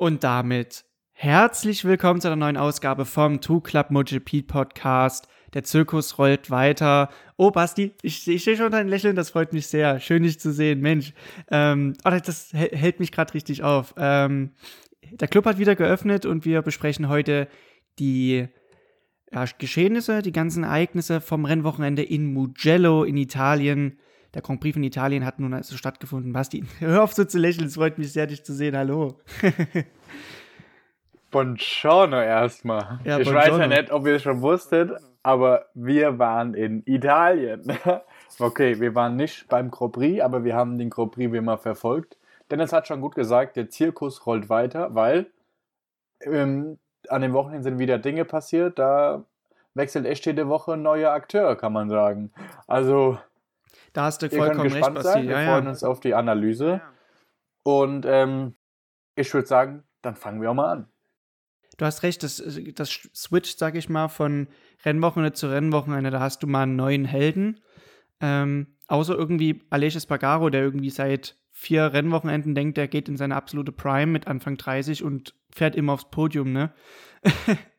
Und damit herzlich willkommen zu einer neuen Ausgabe vom Two Club MotoGP Podcast. Der Zirkus rollt weiter. Oh, Basti, ich, ich sehe schon dein Lächeln, das freut mich sehr. Schön, dich zu sehen, Mensch. Ähm, oh, das hält mich gerade richtig auf. Ähm, der Club hat wieder geöffnet und wir besprechen heute die ja, Geschehnisse, die ganzen Ereignisse vom Rennwochenende in Mugello in Italien. Der Grand Prix in Italien hat nun also stattgefunden. Basti, hör auf so zu lächeln, es freut mich sehr, dich zu sehen. Hallo. Buongiorno erstmal. Ja, ich buongiorno. weiß ja nicht, ob ihr es schon wusstet, aber wir waren in Italien. okay, wir waren nicht beim Grand Prix, aber wir haben den Grand Prix wie immer verfolgt. Dennis hat schon gut gesagt, der Zirkus rollt weiter, weil ähm, an dem Wochenende sind wieder Dinge passiert, da wechselt echt jede Woche ein neuer Akteur, kann man sagen. Also da hast du vollkommen recht, Basti. Wir ja, freuen ja. uns auf die Analyse. Und ähm, ich würde sagen, dann fangen wir auch mal an. Du hast recht, das, das switcht, sag ich mal, von Rennwochenende zu Rennwochenende. Da hast du mal einen neuen Helden. Ähm, außer irgendwie Aleix Espargaro, der irgendwie seit vier Rennwochenenden denkt, der geht in seine absolute Prime mit Anfang 30 und fährt immer aufs Podium, ne?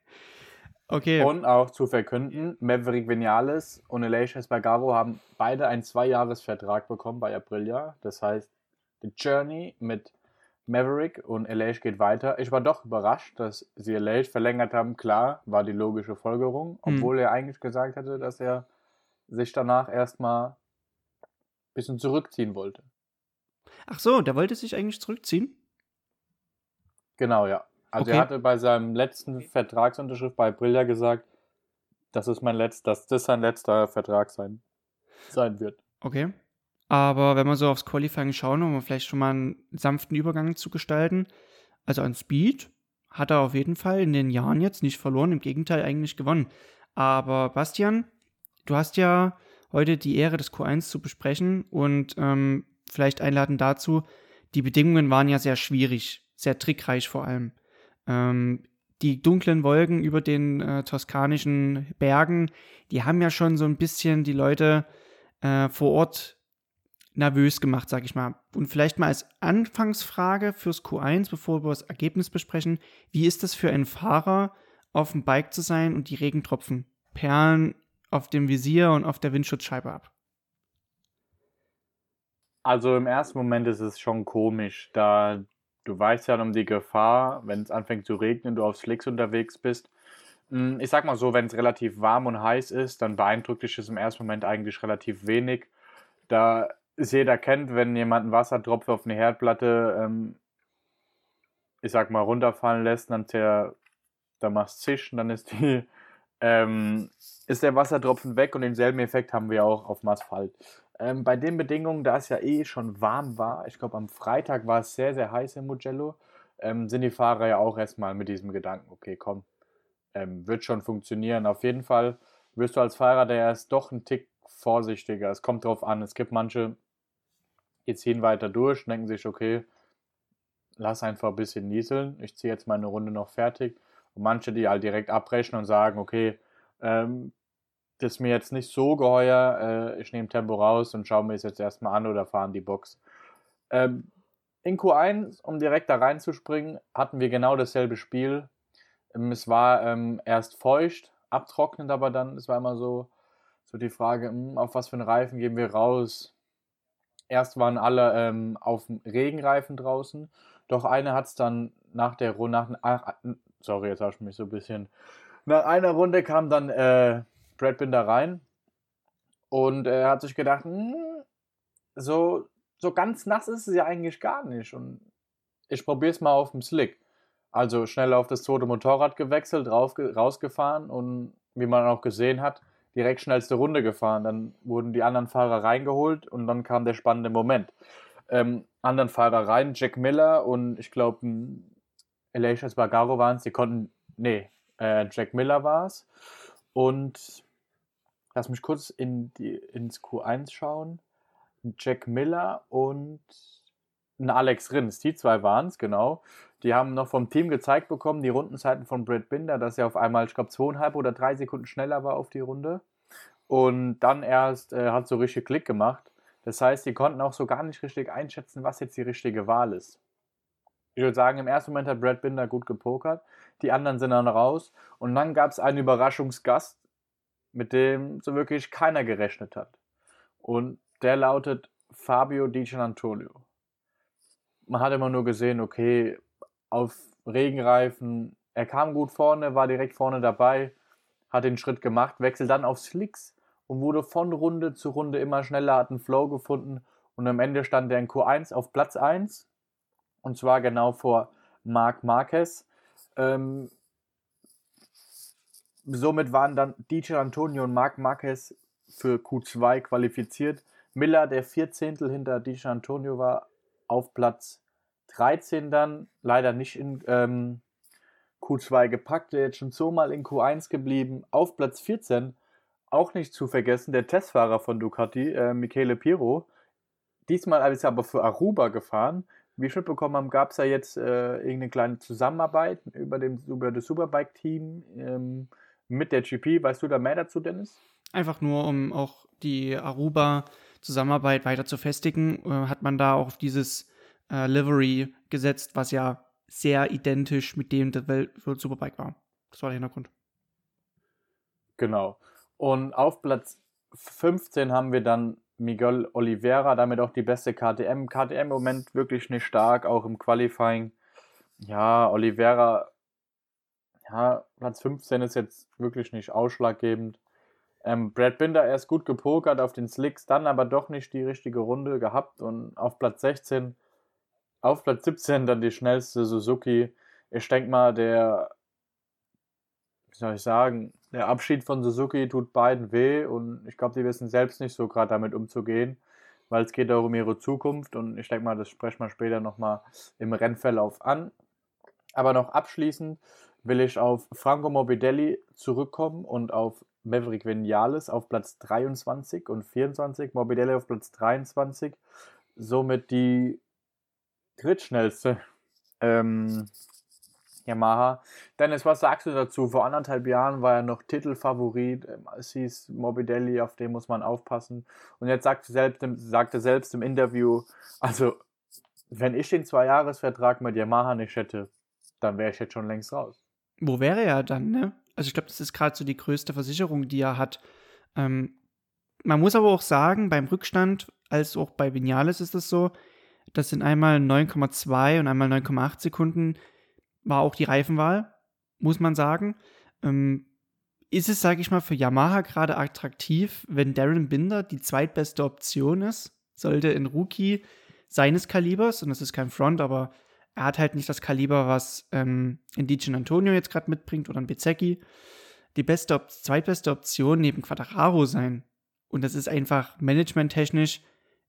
Okay. Und auch zu verkünden, Maverick Vinales und Aleix Espargaro haben beide einen Zweijahresvertrag bekommen bei Aprilia. Das heißt, die Journey mit Maverick und Aleix geht weiter. Ich war doch überrascht, dass sie Aleix verlängert haben. Klar, war die logische Folgerung, hm. obwohl mhm. er eigentlich gesagt hatte, dass er sich danach erstmal ein bisschen zurückziehen wollte. Ach so, der wollte sich eigentlich zurückziehen? Genau, ja. Also okay. er hatte bei seinem letzten Vertragsunterschrift bei Aprilia gesagt, das ist mein letzter, dass das sein letzter Vertrag sein, sein wird. Okay. Aber wenn wir so aufs Qualifying schauen, um vielleicht schon mal einen sanften Übergang zu gestalten, also an Speed hat er auf jeden Fall in den Jahren jetzt nicht verloren, im Gegenteil eigentlich gewonnen. Aber Bastian, du hast ja heute die Ehre, das Q1 zu besprechen und ähm, vielleicht einladen dazu, die Bedingungen waren ja sehr schwierig, sehr trickreich vor allem. Ähm, die dunklen Wolken über den äh, toskanischen Bergen, die haben ja schon so ein bisschen die Leute äh, vor Ort nervös gemacht, sag ich mal. Und vielleicht mal als Anfangsfrage fürs Q1, bevor wir das Ergebnis besprechen, wie ist das für einen Fahrer, auf dem Bike zu sein und die Regentropfen perlen auf dem Visier und auf der Windschutzscheibe ab? Also im ersten Moment ist es schon komisch, da du weißt ja um die Gefahr, wenn es anfängt zu regnen, du auf Slicks unterwegs bist. Hm, ich sag mal so, wenn es relativ warm und heiß ist, dann beeindruckt dich das im ersten Moment eigentlich relativ wenig. Da es jeder kennt, wenn jemand einen Wassertropf auf eine Herdplatte, ähm, ich sag mal, runterfallen lässt, dann der, da machst zischen, dann ist die, ähm, ist der Wassertropfen weg und denselben Effekt haben wir auch auf dem Asphalt. Ähm, bei den Bedingungen, da es ja eh schon warm war, ich glaube am Freitag war es sehr, sehr heiß in Mugello, ähm, sind die Fahrer ja auch erstmal mit diesem Gedanken, okay, komm, ähm, wird schon funktionieren. Auf jeden Fall wirst du als Fahrer, der ist doch ein Tick vorsichtiger. Es kommt drauf an. Es gibt manche, die ziehen weiter durch, denken sich, okay, lass einfach ein bisschen nieseln, ich ziehe jetzt meine Runde noch fertig. Und manche, die halt direkt abbrechen und sagen, okay, ähm, das mir jetzt nicht so geheuer, äh, ich nehme Tempo raus und schaue mir es jetzt erstmal an oder fahren die Box. Ähm, in Q1, um direkt da reinzuspringen, hatten wir genau dasselbe Spiel. Ähm, es war ähm, erst feucht, abtrocknend aber dann, es war immer so, so die Frage, mh, hm, auf was für einen Reifen gehen wir raus? Erst waren alle ähm, auf dem Regenreifen draußen, doch eine hat es dann nach der Runde, nach, sorry, jetzt habe ich mich so ein bisschen, nach einer Runde kam dann äh, Brad Binder rein und er hat sich gedacht, hm, so, so ganz nass ist es ja eigentlich gar nicht. Und ich probiere es mal auf dem Slick. Also schnell auf das zweite Motorrad gewechselt, rauf, rausgefahren und wie man auch gesehen hat, direkt schnellste Runde gefahren. Dann wurden die anderen Fahrer reingeholt und dann kam der spannende Moment. Ähm, anderen Fahrer rein, Jack Miller und ich glaube, Elijah Spargaro waren es, die konnten, nee, äh, Jack Miller war es. Und Lass mich kurz in die, ins Q1 schauen. Jack Miller und ein Alex Rins, die zwei waren es, genau. Die haben noch vom Team gezeigt bekommen, die Rundenzeiten von Brad Binder, dass er auf einmal, ich glaube, zweieinhalb oder drei Sekunden schneller war auf die Runde. Und dann erst äh, hat so richtig Klick gemacht. Das heißt, die konnten auch so gar nicht richtig einschätzen, was jetzt die richtige Wahl ist. ich würde sagen, im ersten Moment hat Brad Binder gut gepokert. Die anderen sind dann raus. Und dann gab es einen Überraschungsgast, mit dem so wirklich keiner gerechnet hat. Und der lautet Fabio Di Antonio. Man hat immer nur gesehen, okay, auf Regenreifen, er kam gut vorne, war direkt vorne dabei, hat den Schritt gemacht, wechselt dann auf Slicks und wurde von Runde zu Runde immer schneller, hat einen Flow gefunden und am Ende stand er in Q1 auf Platz 1 und zwar genau vor Marc Marquez. Ähm, somit waren dann DJ Antonio und Marc Marquez für Q2 qualifiziert. Miller, der 14. hinter DJ Antonio war, auf Platz 13 dann, leider nicht in ähm, Q2 gepackt, der jetzt schon so mal in Q1 geblieben. Auf Platz 14, auch nicht zu vergessen, der Testfahrer von Ducati, äh, Michele Piro. Diesmal ist er aber für Aruba gefahren. Wie ich mitbekommen habe, gab es ja jetzt äh, irgendeine kleine Zusammenarbeit über, dem, über das Superbike-Team ähm, mit der GP. Weißt du da mehr dazu, Dennis? Einfach nur, um auch die Aruba-Zusammenarbeit weiter zu festigen, äh, hat man da auch auf dieses äh, Livery gesetzt, was ja sehr identisch mit dem der Welt Superbike war. Das war der Hintergrund. Genau. Und auf Platz 15 haben wir dann Miguel Oliveira, damit auch die beste KTM. KTM im Moment wirklich nicht stark, auch im Qualifying. Ja, Oliveira, ja, Platz 15 ist jetzt wirklich nicht ausschlaggebend. Ähm, Brad Binder erst gut gepokert auf den Slicks, dann aber doch nicht die richtige Runde gehabt und auf Platz 16, auf Platz 17 dann die schnellste Suzuki. Ich denke mal, der, wie soll ich sagen, der Abschied von Suzuki tut beiden weh und ich glaube, die wissen selbst nicht so gerade damit umzugehen, weil es geht auch um ihre Zukunft und ich denke mal, das sprechen wir später nochmal im Rennverlauf an. Aber noch abschließend will ich auf Franco Morbidelli zurückkommen und auf Maverick Vinales auf Platz 23 und 24, Morbidelli auf Platz 23, somit die drittschnellste ähm, Yamaha. Dennis, was sagst du dazu? Vor anderthalb Jahren war er noch Titelfavorit. Ähm, es hieß Morbidelli, auf den muss man aufpassen. Und jetzt sagt er selbst, sagt er selbst im Interview, also wenn ich den Zwei-Jahres-Vertrag mit Yamaha nicht hätte, dann wäre ich jetzt schon längst raus. Wo wäre er dann, ne? Also ich glaube, das ist gerade so die größte Versicherung, die er hat. Ähm, man muss aber auch sagen, beim Rückstand, als auch bei Vinales ist es so, das sind einmal 9,2 und einmal 9,8 Sekunden war auch die Reifenwahl, muss man sagen. Ähm, ist es, sage ich mal, für Yamaha gerade attraktiv, wenn Darren Binder die zweitbeste Option ist? Sollte ein Rookie seines Kalibers, und das ist kein Front, aber er hat halt nicht das Kaliber, was ähm, Indigene Antonio jetzt gerade mitbringt oder ein Bezecchi, die beste Op zweitbeste Option neben Quadraro sein. Und das ist einfach managementtechnisch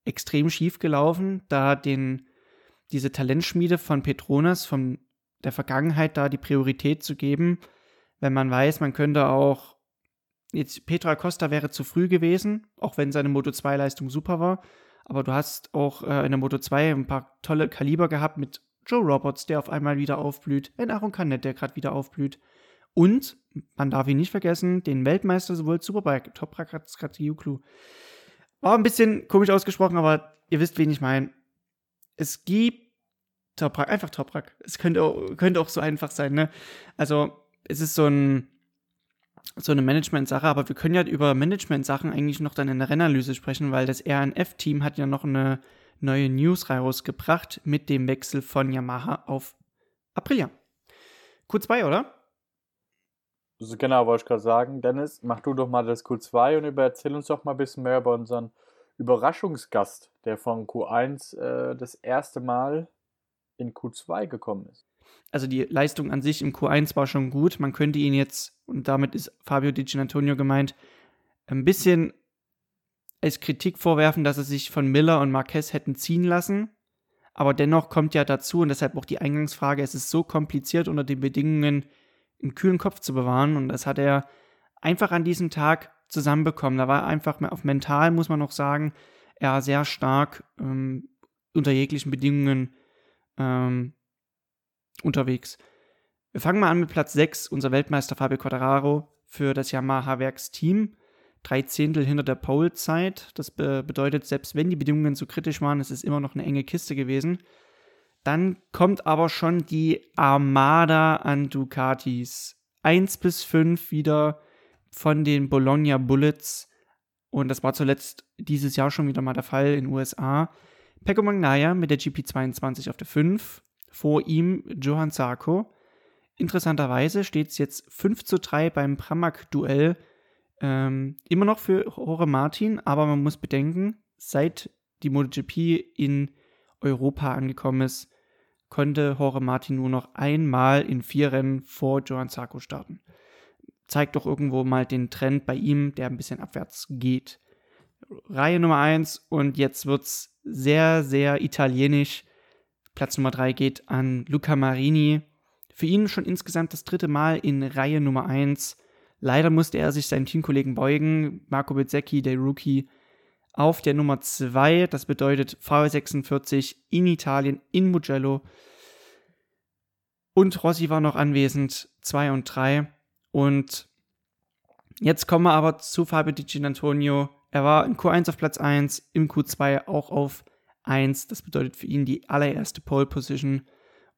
extrem schief gelaufen, da den, diese Talentschmiede von Petronas, von der Vergangenheit da die Priorität zu geben, wenn man weiß, man könnte auch jetzt Petra Costa wäre zu früh gewesen, auch wenn seine Moto 2 Leistung super war, aber du hast auch äh, in der Moto 2 ein paar tolle Kaliber gehabt mit Joe Roberts, der auf einmal wieder aufblüht, ein Aaron Canet, der gerade wieder aufblüht und man darf ihn nicht vergessen, den Weltmeister sowohl Superbike, Toprak Ratsiuklu. War ein bisschen komisch ausgesprochen, aber ihr wisst, wen ich meine. Es gibt Toprak, einfach Toprak. Es könnte auch, könnte auch so einfach sein, ne? Also, es ist so ein so eine Management-Sache, aber wir können ja über Management-Sachen eigentlich noch dann in der Rennanalyse sprechen, weil das RNF-Team hat ja noch eine neue News rausgebracht mit dem Wechsel von Yamaha auf Aprilia. Q2, oder? Genau, wollte ich gerade sagen. Dennis, mach du doch mal das Q2 und erzähl uns doch mal ein bisschen mehr über unseren Überraschungsgast, der von Q1 äh, das erste Mal in Q2 gekommen ist. Also die Leistung an sich im Q1 war schon gut. Man könnte ihn jetzt, und damit ist Fabio Di Antonio gemeint, ein bisschen als Kritik vorwerfen, dass er sich von Miller und Marquez hätten ziehen lassen. Aber dennoch kommt ja dazu, und deshalb auch die Eingangsfrage, es ist so kompliziert unter den Bedingungen einen kühlen Kopf zu bewahren. Und das hat er einfach an diesem Tag zusammenbekommen. Da war einfach auf mental, muss man noch sagen, er sehr stark ähm, unter jeglichen Bedingungen ähm, unterwegs. Wir fangen mal an mit Platz 6, unser Weltmeister Fabio Quadraro für das Yamaha-Werksteam. Drei Zehntel hinter der Pole-Zeit. Das be bedeutet, selbst wenn die Bedingungen so kritisch waren, es ist immer noch eine enge Kiste gewesen. Dann kommt aber schon die Armada an Ducatis. 1 bis 5 wieder von den Bologna Bullets. Und das war zuletzt dieses Jahr schon wieder mal der Fall in den USA. Pecco Magnaya mit der GP22 auf der 5. Vor ihm Johann Zarco. Interessanterweise steht es jetzt 5 zu 3 beim Pramac-Duell. Ähm, immer noch für Jorge Martin, aber man muss bedenken, seit die MotoGP in Europa angekommen ist, konnte Jorge Martin nur noch einmal in vier Rennen vor Johann Zarco starten. Zeigt doch irgendwo mal den Trend bei ihm, der ein bisschen abwärts geht. Reihe Nummer 1 und jetzt wird es sehr, sehr italienisch. Platz Nummer 3 geht an Luca Marini. Für ihn schon insgesamt das dritte Mal in Reihe Nummer 1. Leider musste er sich seinem Teamkollegen beugen. Marco Bezzecchi, der Rookie, auf der Nummer 2. Das bedeutet VW46 in Italien, in Mugello. Und Rossi war noch anwesend, 2 und 3. Und jetzt kommen wir aber zu Fabio Di Gianantonio. Er war in Q1 auf Platz 1, im Q2 auch auf 1. Das bedeutet für ihn die allererste Pole Position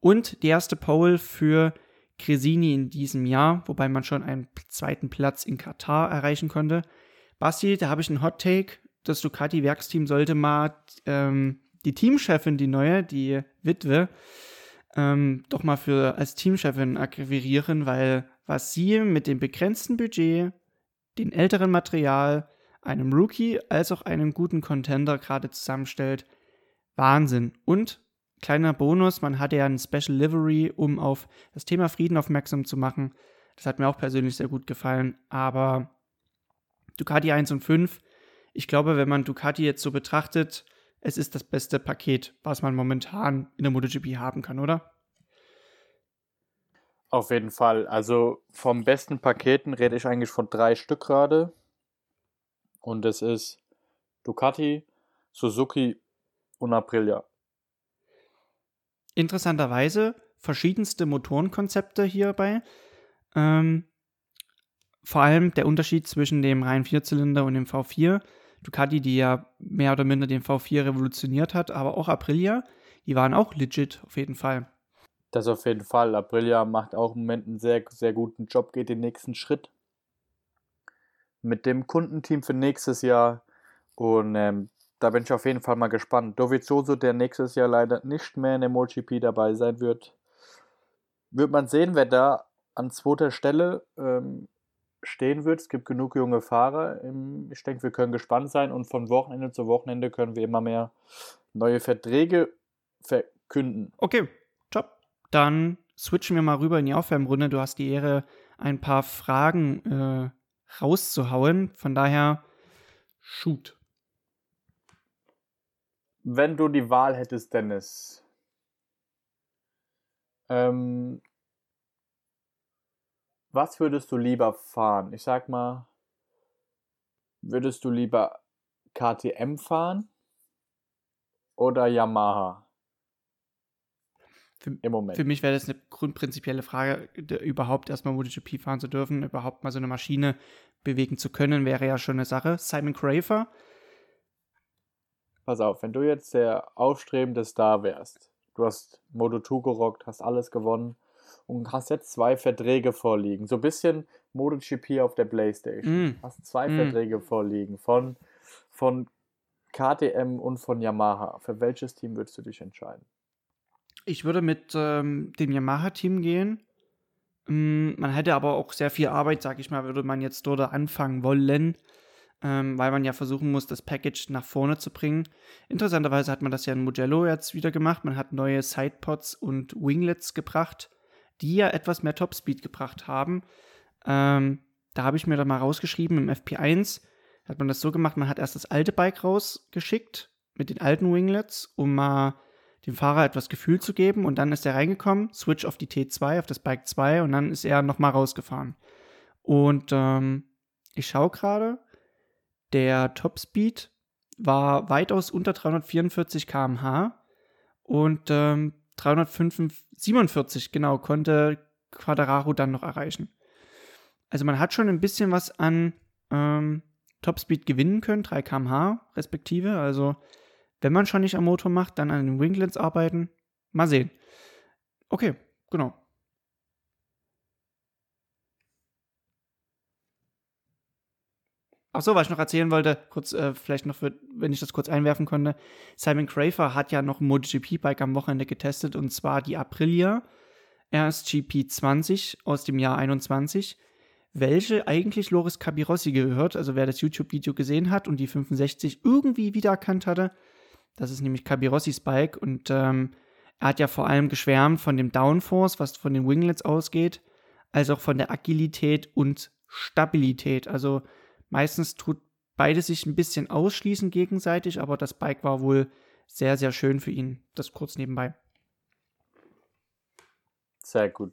und die erste Pole für Cresini in diesem Jahr, wobei man schon einen zweiten Platz in Katar erreichen konnte. Basti, da habe ich einen Hot Take das Ducati-Werksteam sollte mal ähm, die Teamchefin, die neue, die Witwe, ähm, doch mal für als Teamchefin akquirieren, weil was sie mit dem begrenzten Budget, dem älteren Material, einem Rookie als auch einem guten Contender gerade zusammenstellt, Wahnsinn. Und kleiner Bonus, man hatte ja ein Special Livery, um auf das Thema Frieden aufmerksam zu machen. Das hat mir auch persönlich sehr gut gefallen, aber Ducati 1 und 5 ich glaube, wenn man Ducati jetzt so betrachtet, es ist das beste Paket, was man momentan in der MotoGP haben kann, oder? Auf jeden Fall. Also vom besten Paketen rede ich eigentlich von drei Stück gerade. Und das ist Ducati, Suzuki und Aprilia. Interessanterweise verschiedenste Motorenkonzepte hierbei. Ähm, vor allem der Unterschied zwischen dem reinen Vierzylinder und dem V4 Ducati, die ja mehr oder minder den V4 revolutioniert hat, aber auch Aprilia, die waren auch legit auf jeden Fall. Das auf jeden Fall. Aprilia macht auch im Moment einen sehr, sehr guten Job, geht den nächsten Schritt mit dem Kundenteam für nächstes Jahr. Und ähm, da bin ich auf jeden Fall mal gespannt. Dovizioso, der nächstes Jahr leider nicht mehr in der MotoGP dabei sein wird, wird man sehen, wer da an zweiter Stelle ähm, stehen wird. Es gibt genug junge Fahrer. Ich denke, wir können gespannt sein und von Wochenende zu Wochenende können wir immer mehr neue Verträge verkünden. Okay, top. Dann switchen wir mal rüber in die Aufwärmrunde. Du hast die Ehre, ein paar Fragen äh, rauszuhauen. Von daher, shoot. Wenn du die Wahl hättest, Dennis, ähm, was würdest du lieber fahren? Ich sag mal, würdest du lieber KTM fahren oder Yamaha? Für, Im Moment. Für mich wäre das eine grundprinzipielle Frage, überhaupt erstmal MotoGP fahren zu dürfen, überhaupt mal so eine Maschine bewegen zu können, wäre ja schon eine Sache. Simon Crafer. Pass auf, wenn du jetzt der aufstrebende Star wärst, du hast Moto2 gerockt, hast alles gewonnen, und hast jetzt zwei Verträge vorliegen. So ein bisschen MotoGP auf der Playstation. Mm. Hast zwei mm. Verträge vorliegen von, von KTM und von Yamaha. Für welches Team würdest du dich entscheiden? Ich würde mit ähm, dem Yamaha-Team gehen. Ähm, man hätte aber auch sehr viel Arbeit, sag ich mal, würde man jetzt dort anfangen wollen, ähm, weil man ja versuchen muss, das Package nach vorne zu bringen. Interessanterweise hat man das ja in Mugello jetzt wieder gemacht. Man hat neue Sidepods und Winglets gebracht die ja etwas mehr Topspeed gebracht haben. Ähm, da habe ich mir dann mal rausgeschrieben, im FP1 hat man das so gemacht, man hat erst das alte Bike rausgeschickt mit den alten Winglets, um mal dem Fahrer etwas Gefühl zu geben und dann ist er reingekommen, Switch auf die T2, auf das Bike 2 und dann ist er nochmal rausgefahren. Und ähm, ich schaue gerade, der Topspeed war weitaus unter 344 km/h und ähm, 347, genau, konnte Quadraro dann noch erreichen. Also man hat schon ein bisschen was an ähm, Topspeed gewinnen können, 3 km/h respektive. Also wenn man schon nicht am Motor macht, dann an den Winglets arbeiten. Mal sehen. Okay, genau. Ach so, was ich noch erzählen wollte, kurz, äh, vielleicht noch, für, wenn ich das kurz einwerfen konnte. Simon Crafer hat ja noch ein MotoGP-Bike am Wochenende getestet und zwar die Aprilia RSGP 20 aus dem Jahr 21, welche eigentlich Loris Capirossi gehört. Also wer das YouTube-Video gesehen hat und die 65 irgendwie wiedererkannt hatte, das ist nämlich Capirossis Bike und ähm, er hat ja vor allem geschwärmt von dem Downforce, was von den Winglets ausgeht, als auch von der Agilität und Stabilität. Also Meistens tut beides sich ein bisschen ausschließen gegenseitig, aber das Bike war wohl sehr, sehr schön für ihn. Das kurz nebenbei. Sehr gut.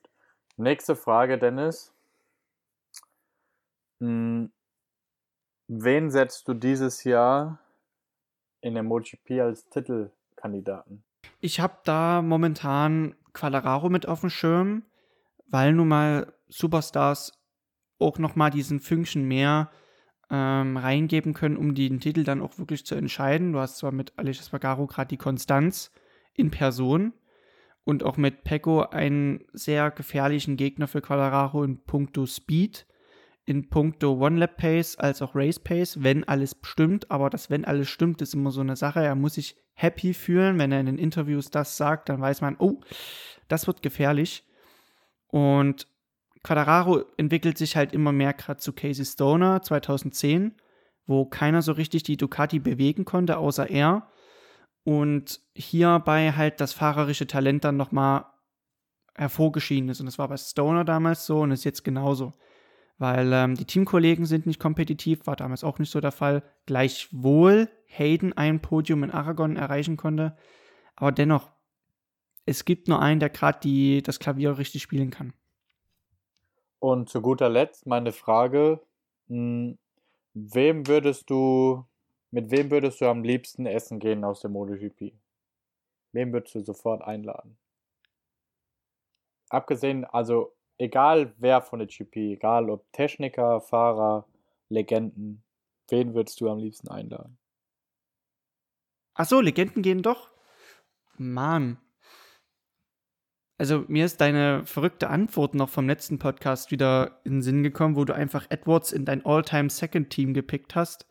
Nächste Frage, Dennis. Hm, wen setzt du dieses Jahr in der MotoGP als Titelkandidaten? Ich habe da momentan Quadraro mit auf dem Schirm, weil nun mal Superstars auch noch mal diesen Fünkchen mehr ähm, reingeben können, um den Titel dann auch wirklich zu entscheiden. Du hast zwar mit Alicia Spagaro gerade die Konstanz in Person und auch mit Pecco einen sehr gefährlichen Gegner für Quadraro in puncto Speed, in puncto One-Lap-Pace als auch Race-Pace, wenn alles stimmt. Aber das wenn alles stimmt, ist immer so eine Sache. Er muss sich happy fühlen. Wenn er in den Interviews das sagt, dann weiß man, oh, das wird gefährlich. Und Quadraro entwickelt sich halt immer mehr gerade zu Casey Stoner 2010, wo keiner so richtig die Ducati bewegen konnte, außer er. Und hierbei halt das fahrerische Talent dann nochmal hervorgeschieden ist. Und das war bei Stoner damals so und ist jetzt genauso. Weil ähm, die Teamkollegen sind nicht kompetitiv, war damals auch nicht so der Fall. Gleichwohl Hayden ein Podium in Aragon erreichen konnte. Aber dennoch, es gibt nur einen, der gerade das Klavier richtig spielen kann. Und zu guter Letzt meine Frage, hm, wem würdest du, mit wem würdest du am liebsten essen gehen aus der MotoGP? Wem würdest du sofort einladen? Abgesehen, also egal wer von der GP, egal ob Techniker, Fahrer, Legenden, wen würdest du am liebsten einladen? Ach so, Legenden gehen doch. Mann, also mir ist deine verrückte Antwort noch vom letzten Podcast wieder in den Sinn gekommen, wo du einfach Edwards in dein All-Time Second Team gepickt hast.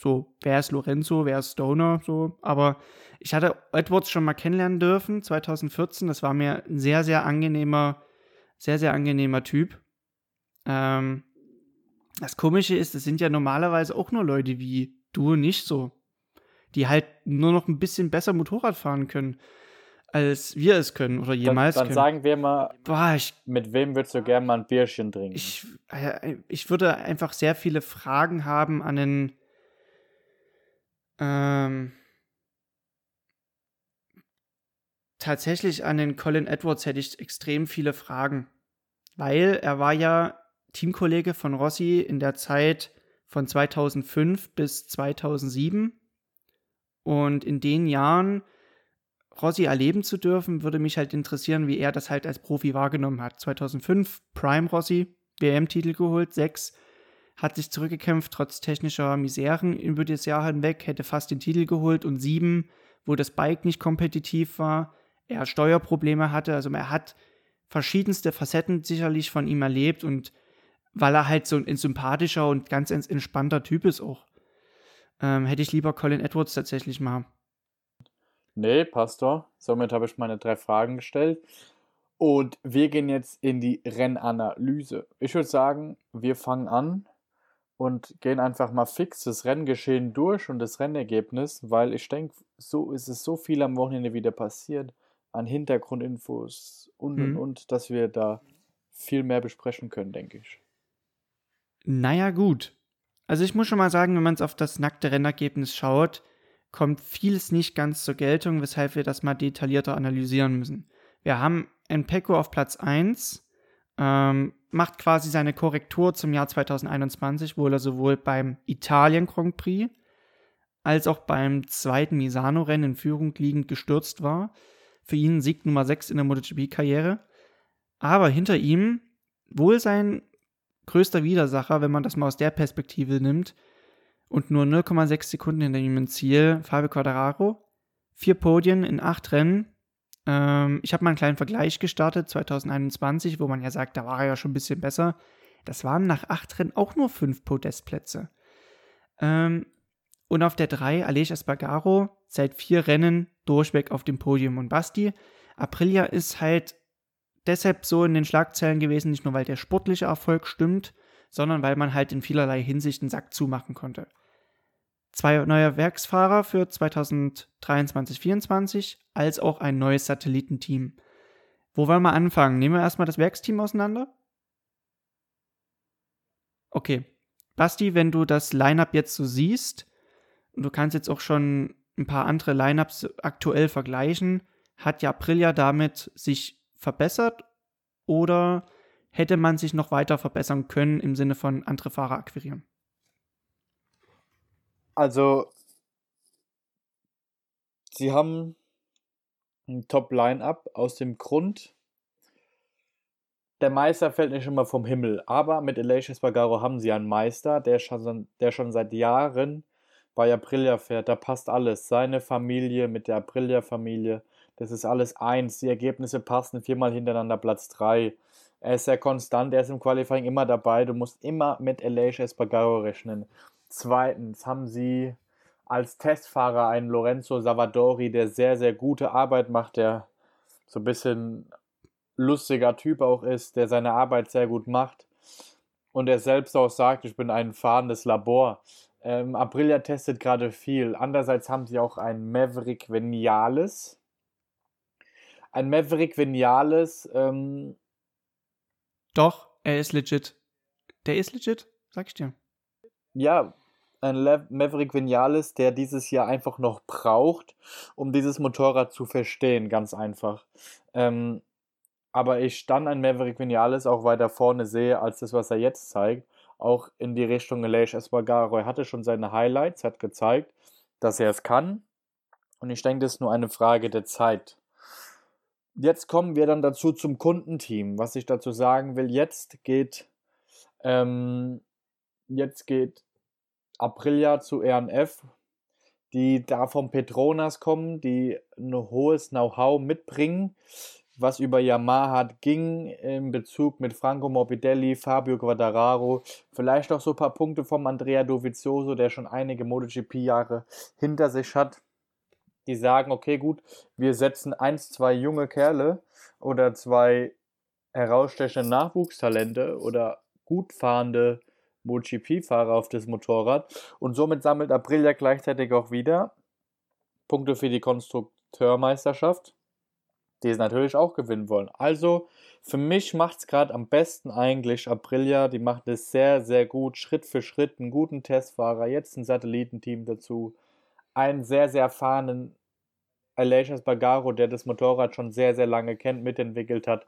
So, wer ist Lorenzo, wer ist Stoner, so. Aber ich hatte Edwards schon mal kennenlernen dürfen, 2014. Das war mir ein sehr, sehr angenehmer, sehr, sehr angenehmer Typ. Ähm, das Komische ist, es sind ja normalerweise auch nur Leute wie du und ich so, die halt nur noch ein bisschen besser Motorrad fahren können als wir es können oder jemals dann, dann können. sagen wir mal, Boah, ich, mit wem würdest du gerne mal ein Bierchen trinken? Ich, äh, ich würde einfach sehr viele Fragen haben an den ähm, tatsächlich an den Colin Edwards hätte ich extrem viele Fragen, weil er war ja Teamkollege von Rossi in der Zeit von 2005 bis 2007 und in den Jahren Rossi erleben zu dürfen, würde mich halt interessieren, wie er das halt als Profi wahrgenommen hat. 2005 Prime Rossi, WM-Titel geholt, 6, hat sich zurückgekämpft trotz technischer Miseren über das Jahr hinweg, hätte fast den Titel geholt und 7, wo das Bike nicht kompetitiv war, er Steuerprobleme hatte, also er hat verschiedenste Facetten sicherlich von ihm erlebt und weil er halt so ein sympathischer und ganz entspannter Typ ist auch. Ähm, hätte ich lieber Colin Edwards tatsächlich mal Nee, Pastor. Somit habe ich meine drei Fragen gestellt. Und wir gehen jetzt in die Rennanalyse. Ich würde sagen, wir fangen an und gehen einfach mal fix das Renngeschehen durch und das Rennergebnis, weil ich denke, so ist es so viel am Wochenende wieder passiert an Hintergrundinfos und und Mhm. und, dass wir da viel mehr besprechen können, denke ich. Naja, gut. Also ich muss schon mal sagen, wenn man es auf das nackte Rennergebnis schaut, kommt vieles nicht ganz zur Geltung, weshalb wir das mal detaillierter analysieren müssen. Wir haben Pecco auf Platz 1, ähm, macht quasi seine Korrektur zum Jahr 2021, wo er sowohl beim Italien Grand Prix als auch beim zweiten Misano-Rennen in Führung liegend gestürzt war. Für ihn Sieg Nummer 6 in der MotoGP-Karriere. Aber hinter ihm wohl sein größter Widersacher, wenn man das mal aus der Perspektive nimmt, und nur 0,6 Sekunden hinter ihm im Ziel Fabio Quadraro. Vier Podien in acht Rennen, Ähm, ich habe mal einen kleinen Vergleich gestartet, 2021, wo man ja sagt, da war er ja schon ein bisschen besser. Das waren nach acht Rennen auch nur fünf Podestplätze. Ähm, und auf der 3 Aleix Espargaro seit vier Rennen durchweg auf dem Podium. Und Basti, Aprilia ist halt deshalb so in den Schlagzeilen gewesen, nicht nur weil der sportliche Erfolg stimmt, sondern weil man halt in vielerlei Hinsicht einen Sack zumachen konnte. Zwei neue Werksfahrer für 2023-24 als auch ein neues Satellitenteam. Wo wollen wir anfangen? Nehmen wir erstmal das Werksteam auseinander? Okay. Basti, wenn du das Lineup jetzt so siehst, und du kannst jetzt auch schon ein paar andere Lineups aktuell vergleichen, hat ja Aprilia damit sich verbessert oder hätte man sich noch weiter verbessern können im Sinne von andere Fahrer akquirieren? Also, sie haben ein Top-Line-Up aus dem Grund, der Meister fällt nicht immer vom Himmel, aber mit Elisha Spagaro haben sie einen Meister, der schon, der schon seit Jahren bei Aprilia fährt. Da passt alles. Seine Familie mit der Aprilia-Familie, das ist alles eins. Die Ergebnisse passen viermal hintereinander Platz 3. Er ist sehr konstant, er ist im Qualifying immer dabei. Du musst immer mit Elisha Spagaro rechnen. Zweitens haben sie als Testfahrer einen Lorenzo Savadori, der sehr, sehr gute Arbeit macht, der so ein bisschen lustiger Typ auch ist, der seine Arbeit sehr gut macht und er selbst auch sagt, ich bin ein fahrendes Labor. Ähm, Aprilia testet gerade viel. Andererseits haben sie auch ein Maverick Veniales. Ein Maverick Veniales. Ähm, Doch, er ist legit. Der ist legit, sag ich dir. Ja, ein Le Maverick Vinales, der dieses Jahr einfach noch braucht, um dieses Motorrad zu verstehen, ganz einfach. Ähm, aber ich dann ein Maverick Vinales auch weiter vorne sehe, als das, was er jetzt zeigt, auch in die Richtung Aleix Espargaro. Er hatte schon seine Highlights, hat gezeigt, dass er es kann. Und ich denke, das ist nur eine Frage der Zeit. Jetzt kommen wir dann dazu zum Kundenteam. Was ich dazu sagen will, jetzt geht, ähm, jetzt geht Aprilia zu RNF, die da vom Petronas kommen, die ein hohes Know-how mitbringen, was über Yamaha ging in Bezug mit Franco Morbidelli, Fabio Quadraro, vielleicht auch so ein paar Punkte vom Andrea Dovizioso, der schon einige MotoGP-Jahre hinter sich hat. Die sagen, okay, gut, wir setzen eins, zwei junge Kerle oder zwei herausstechende Nachwuchstalente oder gut fahrende MotoGP-Fahrer auf das Motorrad und somit sammelt Aprilia gleichzeitig auch wieder Punkte für die Konstrukteurmeisterschaft, die es natürlich auch gewinnen wollen. Also für mich macht es gerade am besten eigentlich Aprilia, die macht es sehr, sehr gut, Schritt für Schritt, einen guten Testfahrer, jetzt ein Satellitenteam dazu, einen sehr, sehr erfahrenen Aleix Bagaro, der das Motorrad schon sehr, sehr lange kennt, mitentwickelt hat.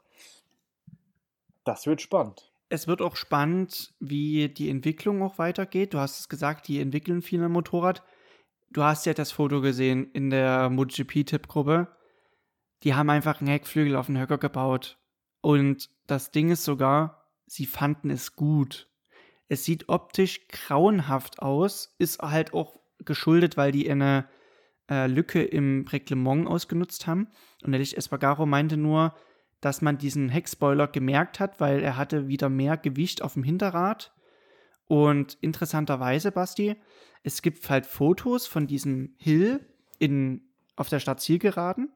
Das wird spannend es wird auch spannend, wie die Entwicklung auch weitergeht. Du hast es gesagt, die entwickeln viel am Motorrad. Du hast ja das Foto gesehen in der MotoGP-Tippgruppe. Die haben einfach einen Heckflügel auf den Höcker gebaut. Und das Ding ist sogar, sie fanden es gut. Es sieht optisch grauenhaft aus, ist halt auch geschuldet, weil die eine äh, Lücke im Reglement ausgenutzt haben. Und Elich Espargaro meinte nur, dass man diesen Heckspoiler gemerkt hat, weil er hatte wieder mehr Gewicht auf dem Hinterrad. Und interessanterweise, Basti, es gibt halt Fotos von diesem Hill in, auf der Stadt Zielgeraden,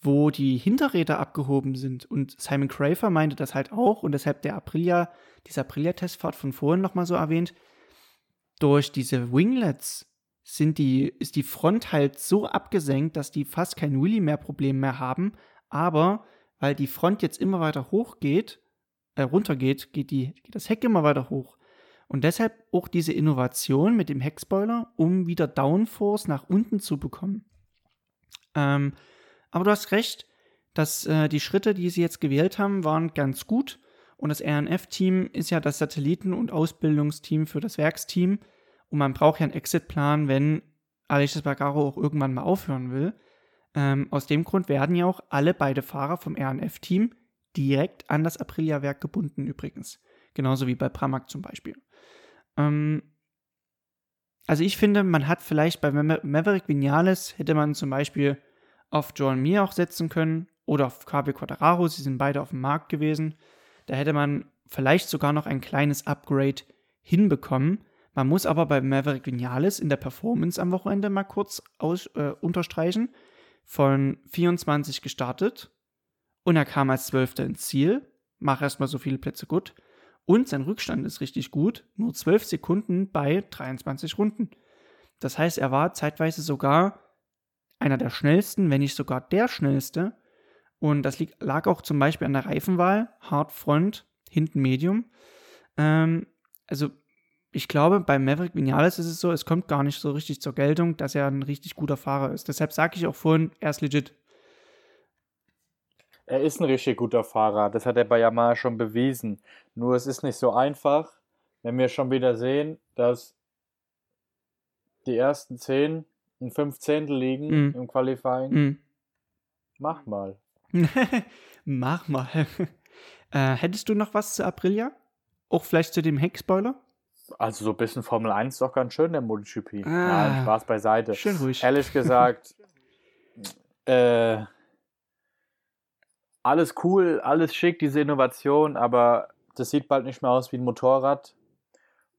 wo die Hinterräder abgehoben sind. Und Simon Crafer meinte das halt auch und deshalb der Aprilia, dieser Aprilia-Testfahrt von vorhin nochmal so erwähnt. Durch diese Winglets sind die, ist die Front halt so abgesenkt, dass die fast kein Wheelie mehr Problem mehr haben, aber weil die Front jetzt immer weiter hoch geht, äh, runter geht, geht, die, geht das Heck immer weiter hoch. Und deshalb auch diese Innovation mit dem Heckspoiler, um wieder Downforce nach unten zu bekommen. Ähm, aber du hast recht, dass äh, die Schritte, die sie jetzt gewählt haben, waren ganz gut. Und das RNF-Team ist ja das Satelliten- und Ausbildungsteam für das Werksteam. Und man braucht ja einen Exitplan, wenn Alexis Bagaro auch irgendwann mal aufhören will. Ähm, aus dem Grund werden ja auch alle beide Fahrer vom RNF-Team direkt an das Aprilia-Werk gebunden übrigens. Genauso wie bei Pramac zum Beispiel. Ähm, also ich finde, man hat vielleicht bei Maverick Vinales hätte man zum Beispiel auf Joan Mir auch setzen können oder auf Fabio Quattararo. Sie sind beide auf dem Markt gewesen. Da hätte man vielleicht sogar noch ein kleines Upgrade hinbekommen. Man muss aber bei Maverick Vinales in der Performance am Wochenende mal kurz aus, äh, unterstreichen. Von 24 gestartet und er kam als Zwölfter ins Ziel. Mach erstmal so viele Plätze gut. Und sein Rückstand ist richtig gut. Nur 12 Sekunden bei 23 Runden. Das heißt, er war zeitweise sogar einer der schnellsten, wenn nicht sogar der schnellste. Und das lag auch zum Beispiel an der Reifenwahl. Hard Front, hinten Medium. Ähm, also ich glaube, bei Maverick Vinales ist es so, es kommt gar nicht so richtig zur Geltung, dass er ein richtig guter Fahrer ist. Deshalb sage ich auch vorhin, er ist legit. Er ist ein richtig guter Fahrer, das hat er bei Yamaha schon bewiesen. Nur es ist nicht so einfach, wenn wir schon wieder sehen, dass die ersten 10 und 5 Zehntel liegen mm. im Qualifying. Mm. Mach mal. Mach mal. äh, hättest du noch was zu Aprilia? Auch vielleicht zu dem Heckspoiler? Also so ein bisschen Formel 1 ist doch ganz schön, der MotoGP. Ah, Nein, Spaß beiseite. Schön ruhig. Ehrlich gesagt, äh, alles cool, alles schick, diese Innovation, aber das sieht bald nicht mehr aus wie ein Motorrad.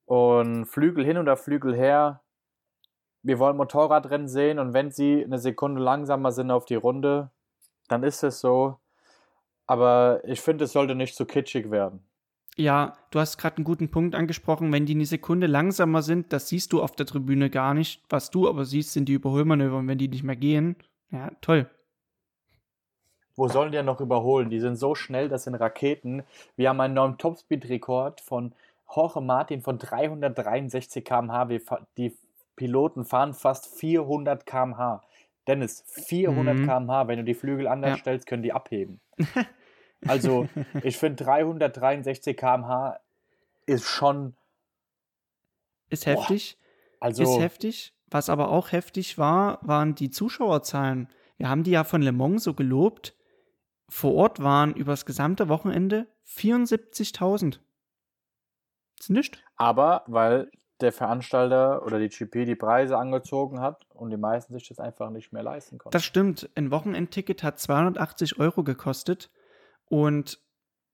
Und Flügel hin oder Flügel her. Wir wollen Motorradrennen sehen und wenn sie eine Sekunde langsamer sind auf die Runde, dann ist es so. Aber ich finde, es sollte nicht zu kitschig werden. Ja, du hast gerade einen guten Punkt angesprochen. Wenn die eine Sekunde langsamer sind, das siehst du auf der Tribüne gar nicht. Was du aber siehst, sind die Überholmanöver. Und wenn die nicht mehr gehen, ja, toll. Wo sollen die ja noch überholen? Die sind so schnell, das sind Raketen. Wir haben einen neuen Topspeed-Rekord von Jorge Martin von 363 km/h. Die Piloten fahren fast 400 km/h. Dennis, 400 mhm. km/h. Wenn du die Flügel anders ja. stellst, können die abheben. Also, ich finde 363 km/h ist schon. Ist heftig. Boah, also, ist heftig. Was aber auch heftig war, waren die Zuschauerzahlen. Wir haben die ja von Le Mans so gelobt. Vor Ort waren übers gesamte Wochenende 74.000. Ist nicht. Aber weil der Veranstalter oder die GP die Preise angezogen hat und die meisten sich das einfach nicht mehr leisten konnten. Das stimmt. Ein Wochenendticket hat 280 Euro gekostet und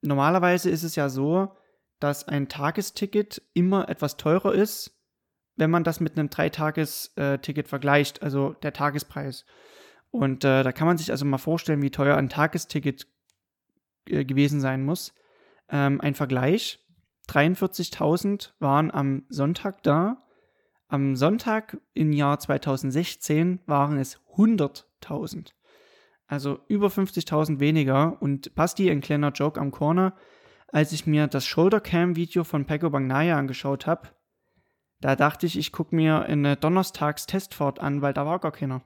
normalerweise ist es ja so, dass ein Tagesticket immer etwas teurer ist, wenn man das mit einem Dreitagesticket äh, vergleicht, also der Tagespreis. Und äh, da kann man sich also mal vorstellen, wie teuer ein Tagesticket äh, gewesen sein muss. Ähm, ein Vergleich: 43.000 waren am Sonntag da. Am Sonntag im Jahr 2016 waren es 100.000. Also über 50.000 weniger. Und Basti, ein kleiner Joke am Corner, als ich mir das Shouldercam-Video von Pego Bagnaya angeschaut habe, da dachte ich, ich gucke mir eine Donnerstags-Testfahrt an, weil da war gar keiner.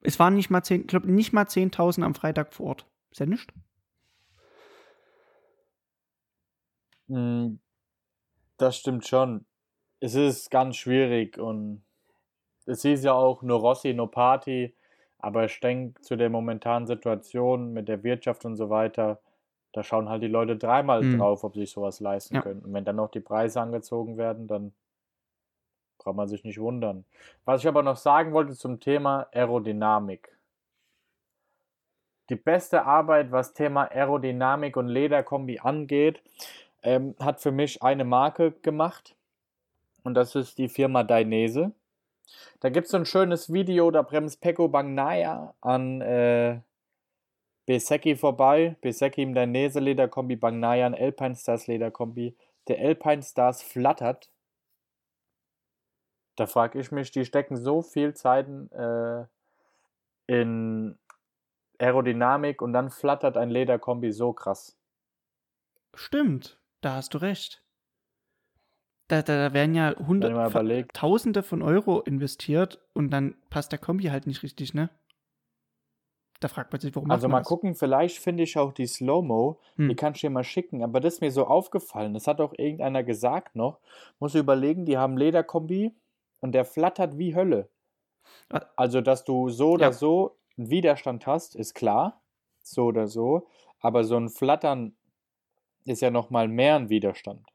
Es waren nicht mal 10, glaub, nicht mal 10.000 am Freitag vor Ort. Ist ja nichts. Hm, das stimmt schon. Es ist ganz schwierig und es hieß ja auch nur Rossi, nur Party. Aber ich denke, zu der momentanen Situation mit der Wirtschaft und so weiter, da schauen halt die Leute dreimal mhm. drauf, ob sie sich sowas leisten ja. können. Und wenn dann noch die Preise angezogen werden, dann braucht man sich nicht wundern. Was ich aber noch sagen wollte zum Thema Aerodynamik. Die beste Arbeit, was Thema Aerodynamik und Lederkombi angeht, ähm, hat für mich eine Marke gemacht. Und das ist die Firma Dainese. Da gibt es so ein schönes Video, da bremst Pecco Bagnaya an äh, Besecchi vorbei. Besecchi im Dainese Lederkombi, Bagnaya an Alpine Stars Lederkombi. Der Alpine Stars flattert. Da frage ich mich, die stecken so viel Zeit äh, in Aerodynamik und dann flattert ein Lederkombi so krass. Stimmt, da hast du recht. Da, da, da werden ja hundert, Tausende von Euro investiert und dann passt der Kombi halt nicht richtig, ne? Da fragt man sich, warum Also mal das? gucken, vielleicht finde ich auch die Slow-Mo, hm. die kannst du dir mal schicken, aber das ist mir so aufgefallen, das hat auch irgendeiner gesagt noch, muss überlegen, die haben Lederkombi und der flattert wie Hölle. Ah. Also, dass du so oder ja. so einen Widerstand hast, ist klar, so oder so, aber so ein Flattern ist ja nochmal mehr ein Widerstand.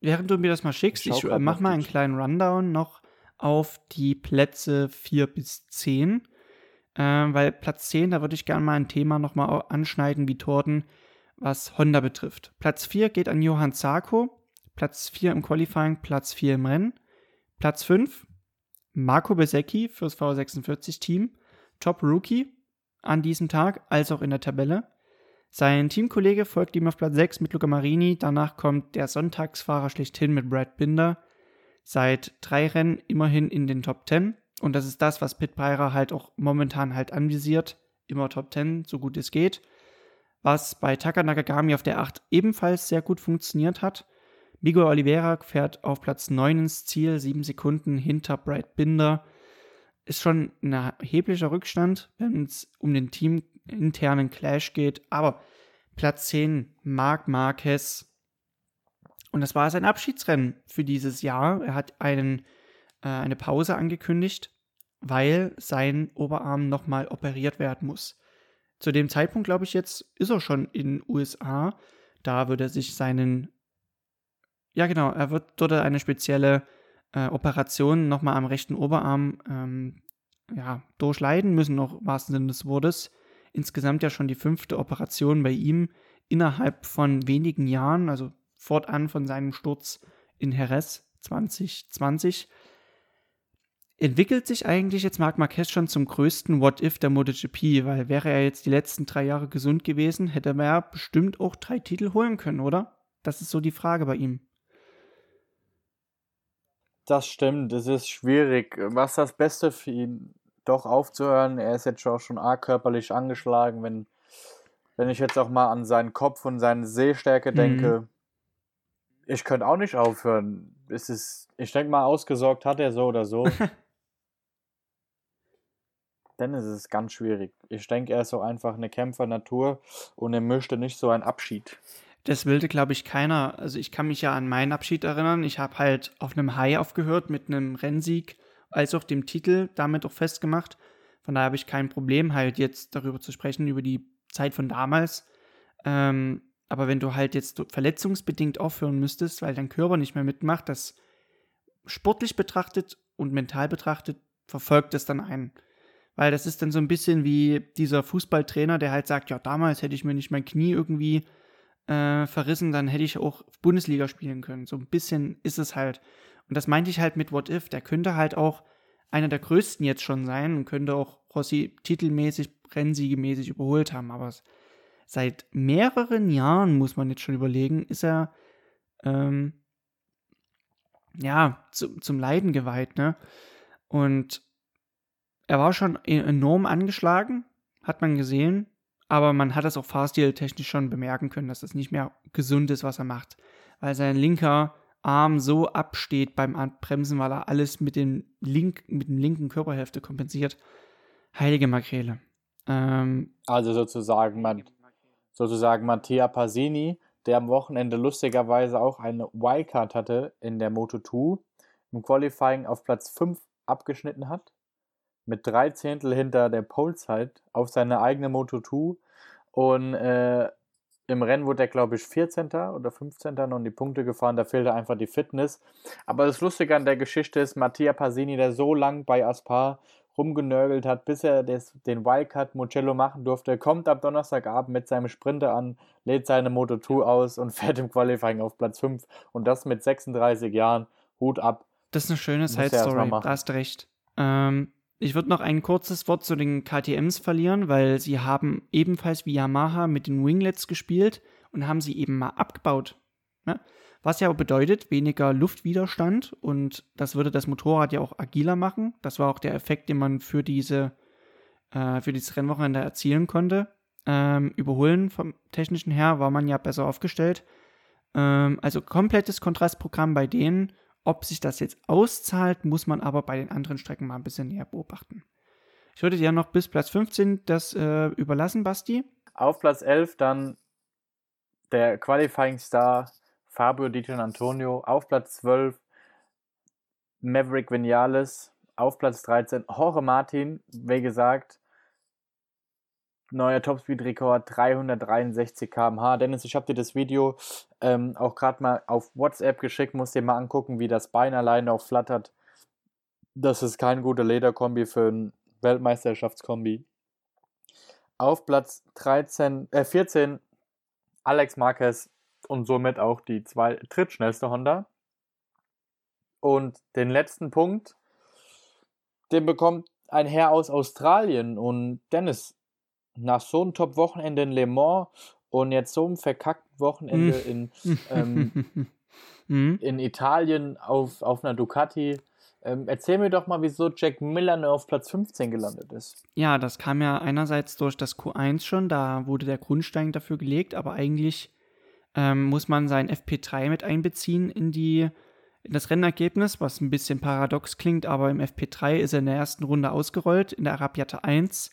Während du mir das mal schickst, ich, ich äh, mach mal einen kleinen Rundown noch auf die Plätze 4 bis 10. Äh, weil Platz 10, da würde ich gerne mal ein Thema nochmal anschneiden wie Torten, was Honda betrifft. Platz 4 geht an Johann Zarko, Platz 4 im Qualifying, Platz 4 im Rennen. Platz 5, Marco Besecchi fürs V46-Team, Top Rookie an diesem Tag, als auch in der Tabelle. Sein Teamkollege folgt ihm auf Platz 6 mit Luca Marini. Danach kommt der Sonntagsfahrer schlechthin mit Brad Binder. Seit drei Rennen immerhin in den Top 10. Und das ist das, was Pit Breyer halt auch momentan halt anvisiert. Immer Top 10, so gut es geht. Was bei Taka Nakagami auf der 8 ebenfalls sehr gut funktioniert hat. Miguel Oliveira fährt auf Platz 9 ins Ziel, 7 Sekunden hinter Brad Binder. Ist schon ein erheblicher Rückstand, wenn es um den Team internen Clash geht. Aber Platz 10, Marc Marquez. Und das war sein Abschiedsrennen für dieses Jahr. Er hat einen, äh, eine Pause angekündigt, weil sein Oberarm nochmal operiert werden muss. Zu dem Zeitpunkt, glaube ich, jetzt ist er schon in den USA. Da wird er sich seinen, ja genau, er wird dort eine spezielle äh, Operation nochmal am rechten Oberarm ähm, ja, durchleiden müssen, noch im wahrsten Sinne des Wortes insgesamt ja schon die fünfte Operation bei ihm innerhalb von wenigen Jahren, also fortan von seinem Sturz in Jerez 2020. Entwickelt sich eigentlich jetzt Marc Marquez schon zum größten What-If der MotoGP, weil wäre er jetzt die letzten drei Jahre gesund gewesen, hätte er bestimmt auch drei Titel holen können, oder? Das ist so die Frage bei ihm. Das stimmt, es ist schwierig. Was das Beste für ihn doch aufzuhören. Er ist jetzt schon, schon arg körperlich angeschlagen. Wenn, wenn ich jetzt auch mal an seinen Kopf und seine Sehstärke mhm. denke, ich könnte auch nicht aufhören. Es ist, ich denke mal, ausgesorgt hat er so oder so. Dann ist es ganz schwierig. Ich denke, er ist so einfach eine Kämpfernatur und er möchte nicht so einen Abschied. Das wilde, glaube ich, keiner. Also ich kann mich ja an meinen Abschied erinnern. Ich habe halt auf einem High aufgehört mit einem Rennsieg als auch dem Titel damit auch festgemacht. Von daher habe ich kein Problem, halt jetzt darüber zu sprechen, über die Zeit von damals. Ähm, aber wenn du halt jetzt verletzungsbedingt aufhören müsstest, weil dein Körper nicht mehr mitmacht, das sportlich betrachtet und mental betrachtet, verfolgt es dann einen. Weil das ist dann so ein bisschen wie dieser Fußballtrainer, der halt sagt, ja, damals hätte ich mir nicht mein Knie irgendwie äh, verrissen, dann hätte ich auch Bundesliga spielen können. So ein bisschen ist es halt. Und das meinte ich halt mit What If. Der könnte halt auch einer der größten jetzt schon sein und könnte auch Rossi titelmäßig, rennsiegemäßig überholt haben. Aber seit mehreren Jahren, muss man jetzt schon überlegen, ist er ähm, ja zu, zum Leiden geweiht. Ne? Und er war schon e-, enorm angeschlagen, hat man gesehen. Aber man hat das auch Fahrstil-technisch schon bemerken können, dass das nicht mehr gesund ist, was er macht. Weil sein linker Arm so absteht beim Bremsen, weil er alles mit dem, link, mit dem linken Körperhälfte kompensiert. Heilige Makrele. Ähm, also sozusagen, man, sozusagen Mattia Pasini, der am Wochenende lustigerweise auch eine Wildcard hatte in der Moto2, im Qualifying auf Platz 5 abgeschnitten hat, mit drei Zehntel hinter der Polezeit auf seine eigene Moto2 und äh, im Rennen wurde er, glaube ich, 14. oder 15. noch in die Punkte gefahren. Da fehlte einfach die Fitness. Aber das Lustige an der Geschichte ist, Mattia Pasini, der so lang bei Aspar rumgenörgelt hat, bis er des, den Wildcard Mugello machen durfte, kommt am Donnerstagabend mit seinem Sprinter an, lädt seine Moto 2 aus und fährt im Qualifying auf Platz 5. Und das mit 36 Jahren. Hut ab. Das ist eine schöne Side-Story. Da hast recht. Ähm, ich würde noch ein kurzes Wort zu den KTMs verlieren, weil sie haben ebenfalls wie Yamaha mit den Winglets gespielt und haben sie eben mal abgebaut. Ne? Was ja bedeutet, weniger Luftwiderstand und das würde das Motorrad ja auch agiler machen. Das war auch der Effekt, den man für diese äh, für dieses Rennwochenende erzielen konnte. Ähm, überholen vom technischen her war man ja besser aufgestellt. Ähm, also komplettes Kontrastprogramm bei denen ob sich das jetzt auszahlt, muss man aber bei den anderen Strecken mal ein bisschen näher beobachten. Ich würde dir noch bis Platz 15 das äh, überlassen, Basti. Auf Platz 11 dann der Qualifying Star Fabio Di Antonio. Auf Platz 12 Maverick Vinales. Auf Platz 13 Jorge Martin. Wie gesagt, neuer Topspeed-Rekord 363 km/h. Dennis, ich habe dir das Video ähm, auch gerade mal auf WhatsApp geschickt, musst dir mal angucken, wie das Bein alleine auch flattert. Das ist kein guter Lederkombi für ein Weltmeisterschaftskombi. Auf Platz 13, äh 14 Alex Marquez und somit auch die zwei, drittschnellste Honda. Und den letzten Punkt, den bekommt ein Herr aus Australien. Und Dennis, nach so einem Top-Wochenende in Le Mans und jetzt so einem verkackten Wochenende in, ähm, mhm. in Italien auf, auf einer Ducati, ähm, erzähl mir doch mal, wieso Jack Miller nur auf Platz 15 gelandet ist. Ja, das kam ja einerseits durch das Q1 schon, da wurde der Grundstein dafür gelegt, aber eigentlich ähm, muss man sein FP3 mit einbeziehen in die in das Rennergebnis, was ein bisschen paradox klingt, aber im FP3 ist er in der ersten Runde ausgerollt. In der Arabiata 1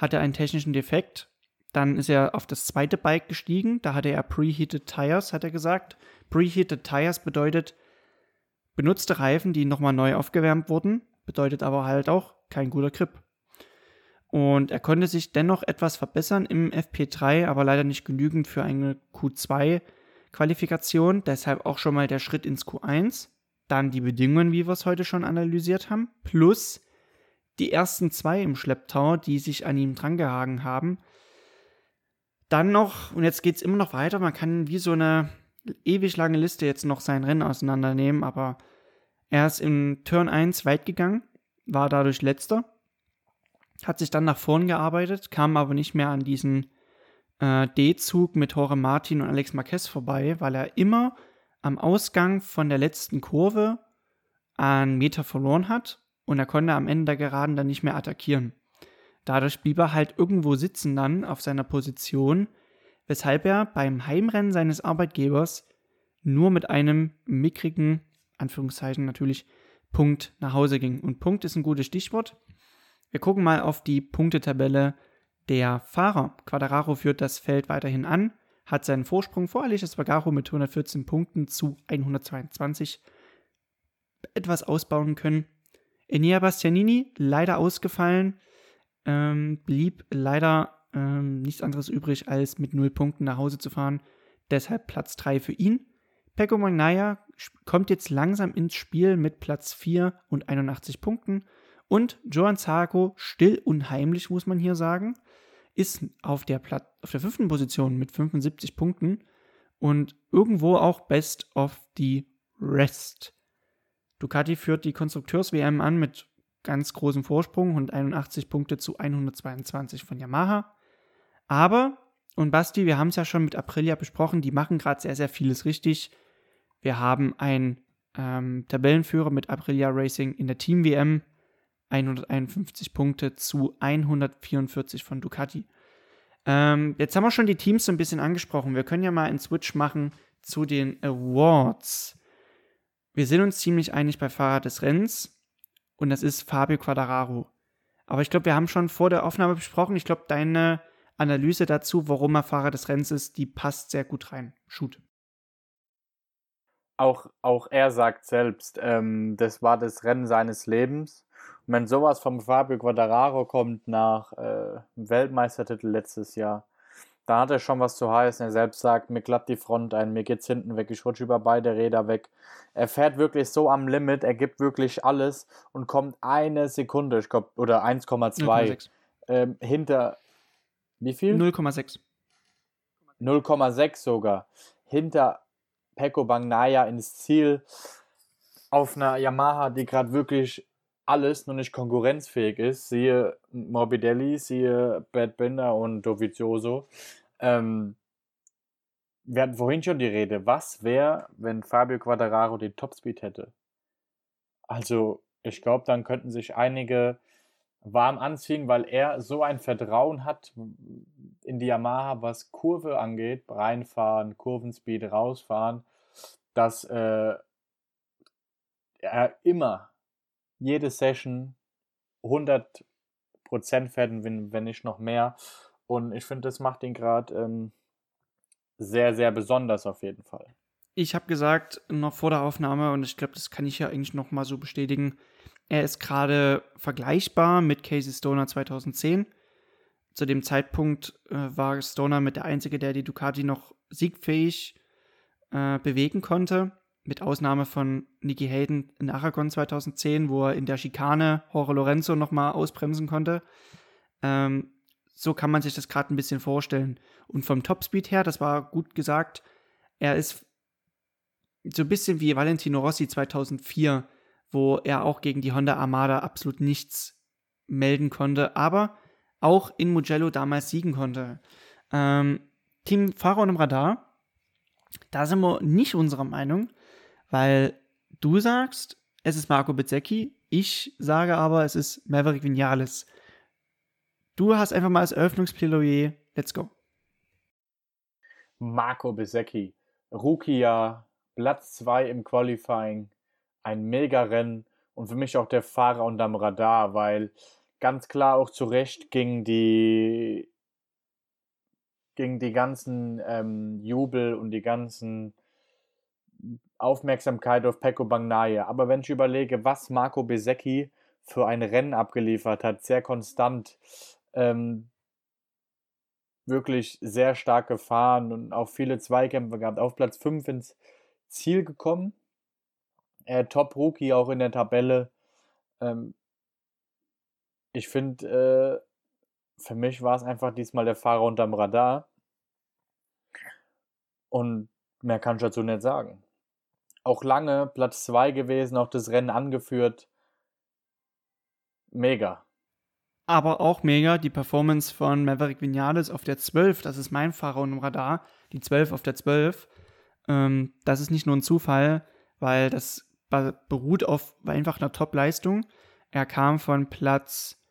hat er einen technischen Defekt. Dann ist er auf das zweite Bike gestiegen. Da hatte er Preheated Tires, hat er gesagt. Preheated Tires bedeutet benutzte Reifen, die nochmal neu aufgewärmt wurden. Bedeutet aber halt auch kein guter Grip. Und er konnte sich dennoch etwas verbessern im FP3, aber leider nicht genügend für eine Q2 Qualifikation, deshalb auch schon mal der Schritt ins Q1. Dann die Bedingungen, wie wir es heute schon analysiert haben, plus die ersten zwei im Schlepptau, die sich an ihm drangehangen haben. Dann noch, und jetzt geht es immer noch weiter, man kann wie so eine ewig lange Liste jetzt noch sein Rennen auseinandernehmen, aber er ist im Turn 1 weit gegangen, war dadurch letzter, hat sich dann nach vorn gearbeitet, kam aber nicht mehr an diesen äh, D-Zug mit Jorge Martin und Alex Marquez vorbei, weil er immer am Ausgang von der letzten Kurve einen Meter verloren hat und er konnte am Ende der Geraden dann nicht mehr attackieren. Dadurch blieb er halt irgendwo sitzen dann auf seiner Position, weshalb er beim Heimrennen seines Arbeitgebers nur mit einem mickrigen, Anführungszeichen natürlich, Punkt nach Hause ging. Und Punkt ist ein gutes Stichwort. Wir gucken mal auf die Punktetabelle der Fahrer. Quadraro führt das Feld weiterhin an, hat seinen Vorsprung vor Alicia Spagaro mit 114 Punkten zu 122 etwas ausbauen können. Enea Bastianini leider ausgefallen, ähm, blieb leider ähm, nichts anderes übrig, als mit 0 Punkten nach Hause zu fahren. Deshalb Platz 3 für ihn. Pecco Magnaya kommt jetzt langsam ins Spiel mit Platz 4 und 81 Punkten. Und Joan Zarco, still und heimlich, muss man hier sagen, ist auf der, Plat auf der fünften Position mit 75 Punkten und irgendwo auch Best of the Rest. Ducati führt die Konstrukteurs-WM an mit ganz großem Vorsprung, 181 Punkte zu 122 von Yamaha. Aber, und Basti, wir haben es ja schon mit Aprilia besprochen, die machen gerade sehr, sehr vieles richtig. Wir haben einen ähm, Tabellenführer mit Aprilia Racing in der Team-WM 151 Punkte zu 144 von Ducati. Ähm, jetzt haben wir schon die Teams so ein bisschen angesprochen. Wir können ja mal einen Switch machen zu den Awards. Wir sind uns ziemlich einig bei Fahrer des Rennens und das ist Fabio Quadraro. Aber ich glaube, wir haben schon vor der Aufnahme besprochen. Ich glaube, deine Analyse dazu, warum er Fahrer des Rennens ist, die passt sehr gut rein. Shoot. Auch, auch er sagt selbst, ähm, das war das Rennen seines Lebens. Und wenn sowas vom Fabio Quadraro kommt nach äh, Weltmeistertitel letztes Jahr, da hat er schon was zu heißen. Er selbst sagt, mir klappt die Front ein, mir geht's hinten weg, ich rutsche über beide Räder weg. Er fährt wirklich so am Limit, er gibt wirklich alles und kommt eine Sekunde, ich glaube, oder 1,2 ähm, hinter. Wie viel? 0,6. 0,6 sogar. Hinter Pecco Bagnaya ins Ziel auf einer Yamaha, die gerade wirklich alles noch nicht konkurrenzfähig ist, siehe Morbidelli, siehe Bad Bender und Dovizioso. Ähm, wir hatten vorhin schon die Rede, was wäre, wenn Fabio Quadraro den Topspeed hätte? Also, ich glaube, dann könnten sich einige warm anziehen, weil er so ein Vertrauen hat in die Yamaha, was Kurve angeht, reinfahren, Kurvenspeed rausfahren, dass äh, er immer jede Session 100 Prozent werden, wenn, wenn nicht noch mehr. Und ich finde, das macht ihn gerade ähm, sehr, sehr besonders auf jeden Fall. Ich habe gesagt, noch vor der Aufnahme, und ich glaube, das kann ich ja eigentlich noch mal so bestätigen, er ist gerade vergleichbar mit Casey Stoner 2010. Zu dem Zeitpunkt äh, war Stoner mit der Einzige, der die Ducati noch siegfähig äh, bewegen konnte. mit Ausnahme von Nicky Hayden in Aragon 2010, wo er in der Schikane Jorge Lorenzo nochmal ausbremsen konnte. Ähm, so kann man sich das gerade ein bisschen vorstellen. Und vom Topspeed her, das war gut gesagt, er ist so ein bisschen wie Valentino Rossi 2004, wo er auch gegen die Honda Armada absolut nichts melden konnte, aber auch in Mugello damals siegen konnte. Ähm, Team Fahrer und im Radar, da sind wir nicht unserer Meinung, weil du sagst, es ist Marco Bezzecchi, ich sage aber, es ist Maverick Vinales. Du hast einfach mal als Eröffnungsplädoyer, let's go. Marco Bezzecchi, Rookie-Jahr, Platz 2 im Qualifying, ein Mega-Rennen und für mich auch der Fahrer unterm Radar, weil ganz klar auch zu Recht ging die, ging die ganzen ähm, Jubel und die ganzen Aufmerksamkeit auf Pecco Bagnaia. Aber wenn ich überlege, was Marco Besecchi für ein Rennen abgeliefert hat, sehr konstant, ähm, wirklich sehr stark gefahren und auch viele Zweikämpfe gehabt, auf Platz 5 ins Ziel gekommen. Äh, Top-Rookie auch in der Tabelle. Ähm, ich finde, äh, für mich war es einfach diesmal der Fahrer unterm Radar. Und mehr kann ich dazu nicht sagen. Auch lange Platz 2 gewesen, auch das Rennen angeführt. Mega. Aber auch mega die Performance von Maverick Vinales auf der 12. Das ist mein Fahrer unterm Radar. Die 12 auf der 12. Ähm, das ist nicht nur ein Zufall, weil das beruht auf einfach einer Top-Leistung. Er kam von Platz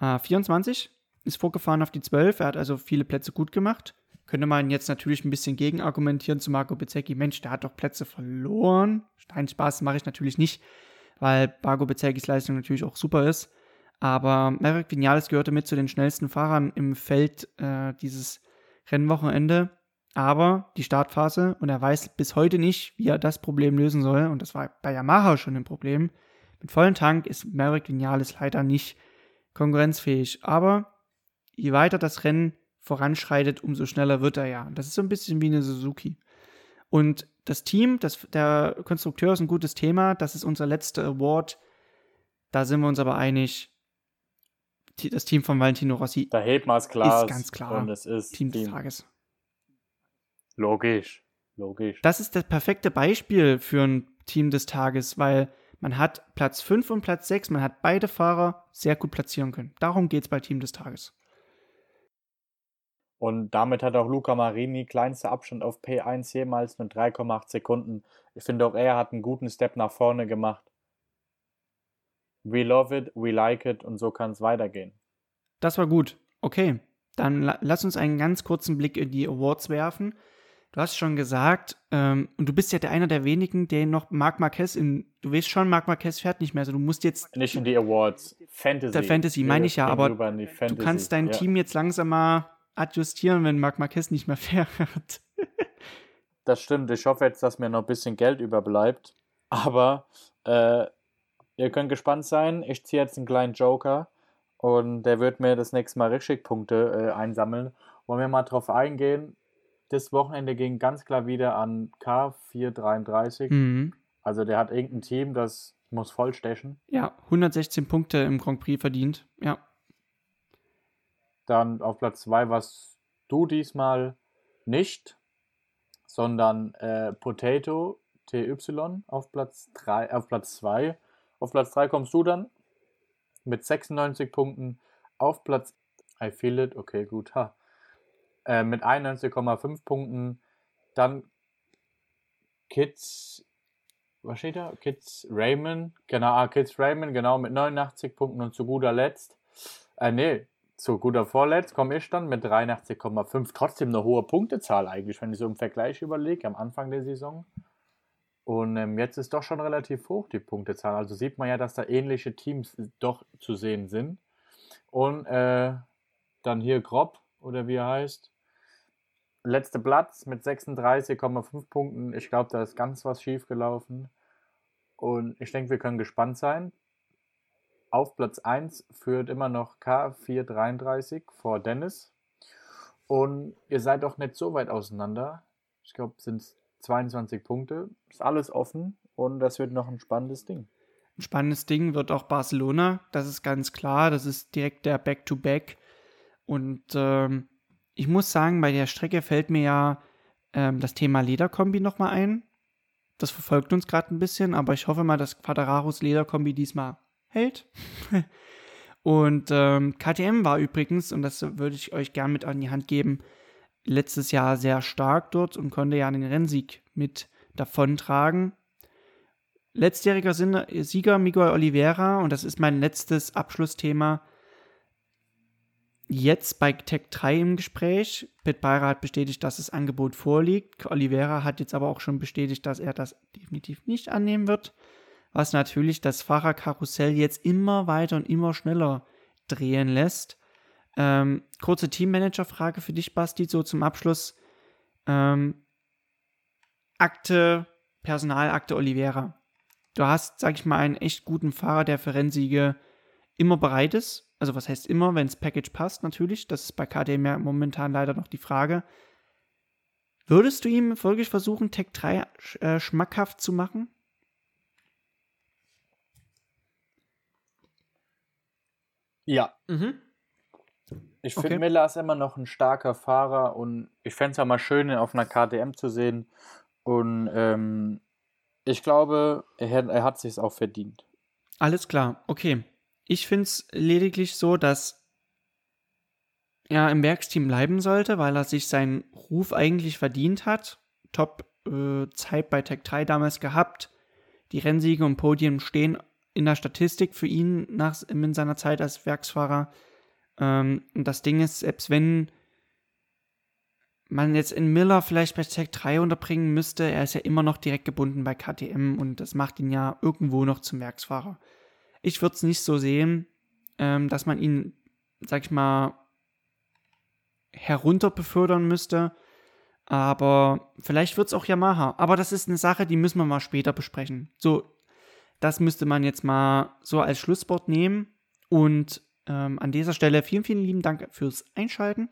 äh, 24, ist vorgefahren auf die 12. Er hat also viele Plätze gut gemacht. Könnte man jetzt natürlich ein bisschen gegenargumentieren zu Marco Bezzecchi. Mensch, der hat doch Plätze verloren. Stein Spaß mache ich natürlich nicht, weil Marco Bezzeckis Leistung natürlich auch super ist. Aber Merrick Vinales gehörte mit zu den schnellsten Fahrern im Feld äh, dieses Rennwochenende. Aber die Startphase, und er weiß bis heute nicht, wie er das Problem lösen soll, und das war bei Yamaha schon ein Problem, mit vollem Tank ist Merrick Vinales leider nicht konkurrenzfähig. Aber je weiter das Rennen voranschreitet, umso schneller wird er ja. Das ist so ein bisschen wie eine Suzuki. Und das Team, das, der Konstrukteur ist ein gutes Thema. Das ist unser letzter Award. Da sind wir uns aber einig. Das Team von Valentino Rossi da hebt man es klar ist ganz klar und es ist Team des Tages. Logisch, logisch. Das ist das perfekte Beispiel für ein Team des Tages, weil man hat Platz 5 und Platz 6, man hat beide Fahrer sehr gut platzieren können. Darum geht es bei Team des Tages. Und damit hat auch Luca Marini kleinster Abstand auf P1 jemals nur 3,8 Sekunden. Ich finde auch er hat einen guten Step nach vorne gemacht. We love it, we like it und so kann es weitergehen. Das war gut. Okay, dann la lass uns einen ganz kurzen Blick in die Awards werfen. Du hast schon gesagt, ähm, und du bist ja der einer der wenigen, der noch Marc Marquez in, du weißt schon, Marc Marquez fährt nicht mehr, also du musst jetzt. Nicht in die Awards, Fantasy. Der Fantasy, meine ich ja, aber du kannst dein ja. Team jetzt langsam mal adjustieren, wenn Marc Marquez nicht mehr fährt. das stimmt. Ich hoffe jetzt, dass mir noch ein bisschen Geld überbleibt. Aber äh, ihr könnt gespannt sein. Ich ziehe jetzt einen kleinen Joker und der wird mir das nächste Mal richtig Punkte äh, einsammeln. Wollen wir mal drauf eingehen? Das Wochenende ging ganz klar wieder an K433. Mhm. Also der hat irgendein Team, das muss vollstechen. Ja, 116 Punkte im Grand Prix verdient. Ja. Dann auf Platz 2 warst du diesmal nicht, sondern äh, Potato TY auf Platz 3, auf Platz 2. Auf Platz 3 kommst du dann mit 96 Punkten. Auf Platz I feel it, okay, gut, ha. Äh, mit 91,5 Punkten. Dann Kids, was steht da? Kids Raymond, genau, ah, Kids Raymond, genau, mit 89 Punkten und zu guter Letzt, äh, nee, zu guter Vorletzt komme ich dann mit 83,5. Trotzdem eine hohe Punktezahl eigentlich, wenn ich so im Vergleich überlege, am Anfang der Saison. Und ähm, jetzt ist doch schon relativ hoch die Punktezahl. Also sieht man ja, dass da ähnliche Teams doch zu sehen sind. Und äh, dann hier Grob, oder wie er heißt. Letzter Platz mit 36,5 Punkten. Ich glaube, da ist ganz was schief gelaufen. Und ich denke, wir können gespannt sein. Auf Platz 1 führt immer noch K433 vor Dennis. Und ihr seid doch nicht so weit auseinander. Ich glaube, sind 22 Punkte. Ist alles offen und das wird noch ein spannendes Ding. Ein spannendes Ding wird auch Barcelona, das ist ganz klar. Das ist direkt der Back-to-Back. -Back. Und ähm, ich muss sagen, bei der Strecke fällt mir ja ähm, das Thema Lederkombi nochmal ein. Das verfolgt uns gerade ein bisschen, aber ich hoffe mal, dass Quadraros Lederkombi diesmal hält. und ähm, KTM war übrigens, und das würde ich euch gerne mit an die Hand geben, letztes Jahr sehr stark dort und konnte ja den Rennsieg mit davontragen. Letztjähriger Sieger Miguel Oliveira, und das ist mein letztes Abschlussthema, jetzt bei Tech 3 im Gespräch. Pitt Beira hat bestätigt, dass das Angebot vorliegt. Oliveira hat jetzt aber auch schon bestätigt, dass er das definitiv nicht annehmen wird. Was natürlich das Fahrerkarussell jetzt immer weiter und immer schneller drehen lässt. Ähm, kurze Teammanager-Frage für dich, Basti, so zum Abschluss. Ähm, Akte, Personalakte Oliveira. Du hast, sag ich mal, einen echt guten Fahrer, der für Rennsiege immer bereit ist also was heißt immer, wenn das Package passt, natürlich. Das ist bei KTM ja momentan leider noch die Frage. Würdest du ihm wirklich versuchen, Tech 3 äh, schmackhaft zu machen? Ja. Mhm. Ich finde, okay. Miller ist immer noch ein starker Fahrer und ich fände es ja mal schön, ihn auf einer KTM zu sehen. Und ähm, ich glaube, er, er hat sich auch verdient. Alles klar, okay. Ich finde es lediglich so, dass er im Werksteam bleiben sollte, weil er sich seinen Ruf eigentlich verdient hat. Top-Zeit äh, bei Tech 3 damals gehabt. Die Rennsiege und Podien stehen in der Statistik für ihn nach, in seiner Zeit als Werksfahrer. Ähm, und das Ding ist, selbst wenn man jetzt in Miller vielleicht bei Tech 3 unterbringen müsste, er ist ja immer noch direkt gebunden bei KTM und das macht ihn ja irgendwo noch zum Werksfahrer. Ich würde es nicht so sehen, ähm, dass man ihn, sag ich mal, herunter befördern müsste. Aber vielleicht wird es auch Yamaha. Aber das ist eine Sache, die müssen wir mal später besprechen. So, das müsste man jetzt mal so als Schlusswort nehmen. Und ähm, an dieser Stelle vielen, vielen lieben Dank fürs Einschalten.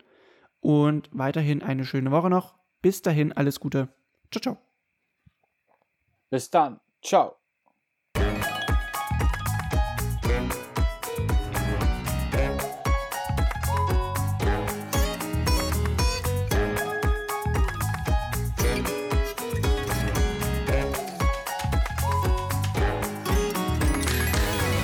Und weiterhin eine schöne Woche noch. Bis dahin, alles Gute. Ciao, ciao. Bis dann. Ciao.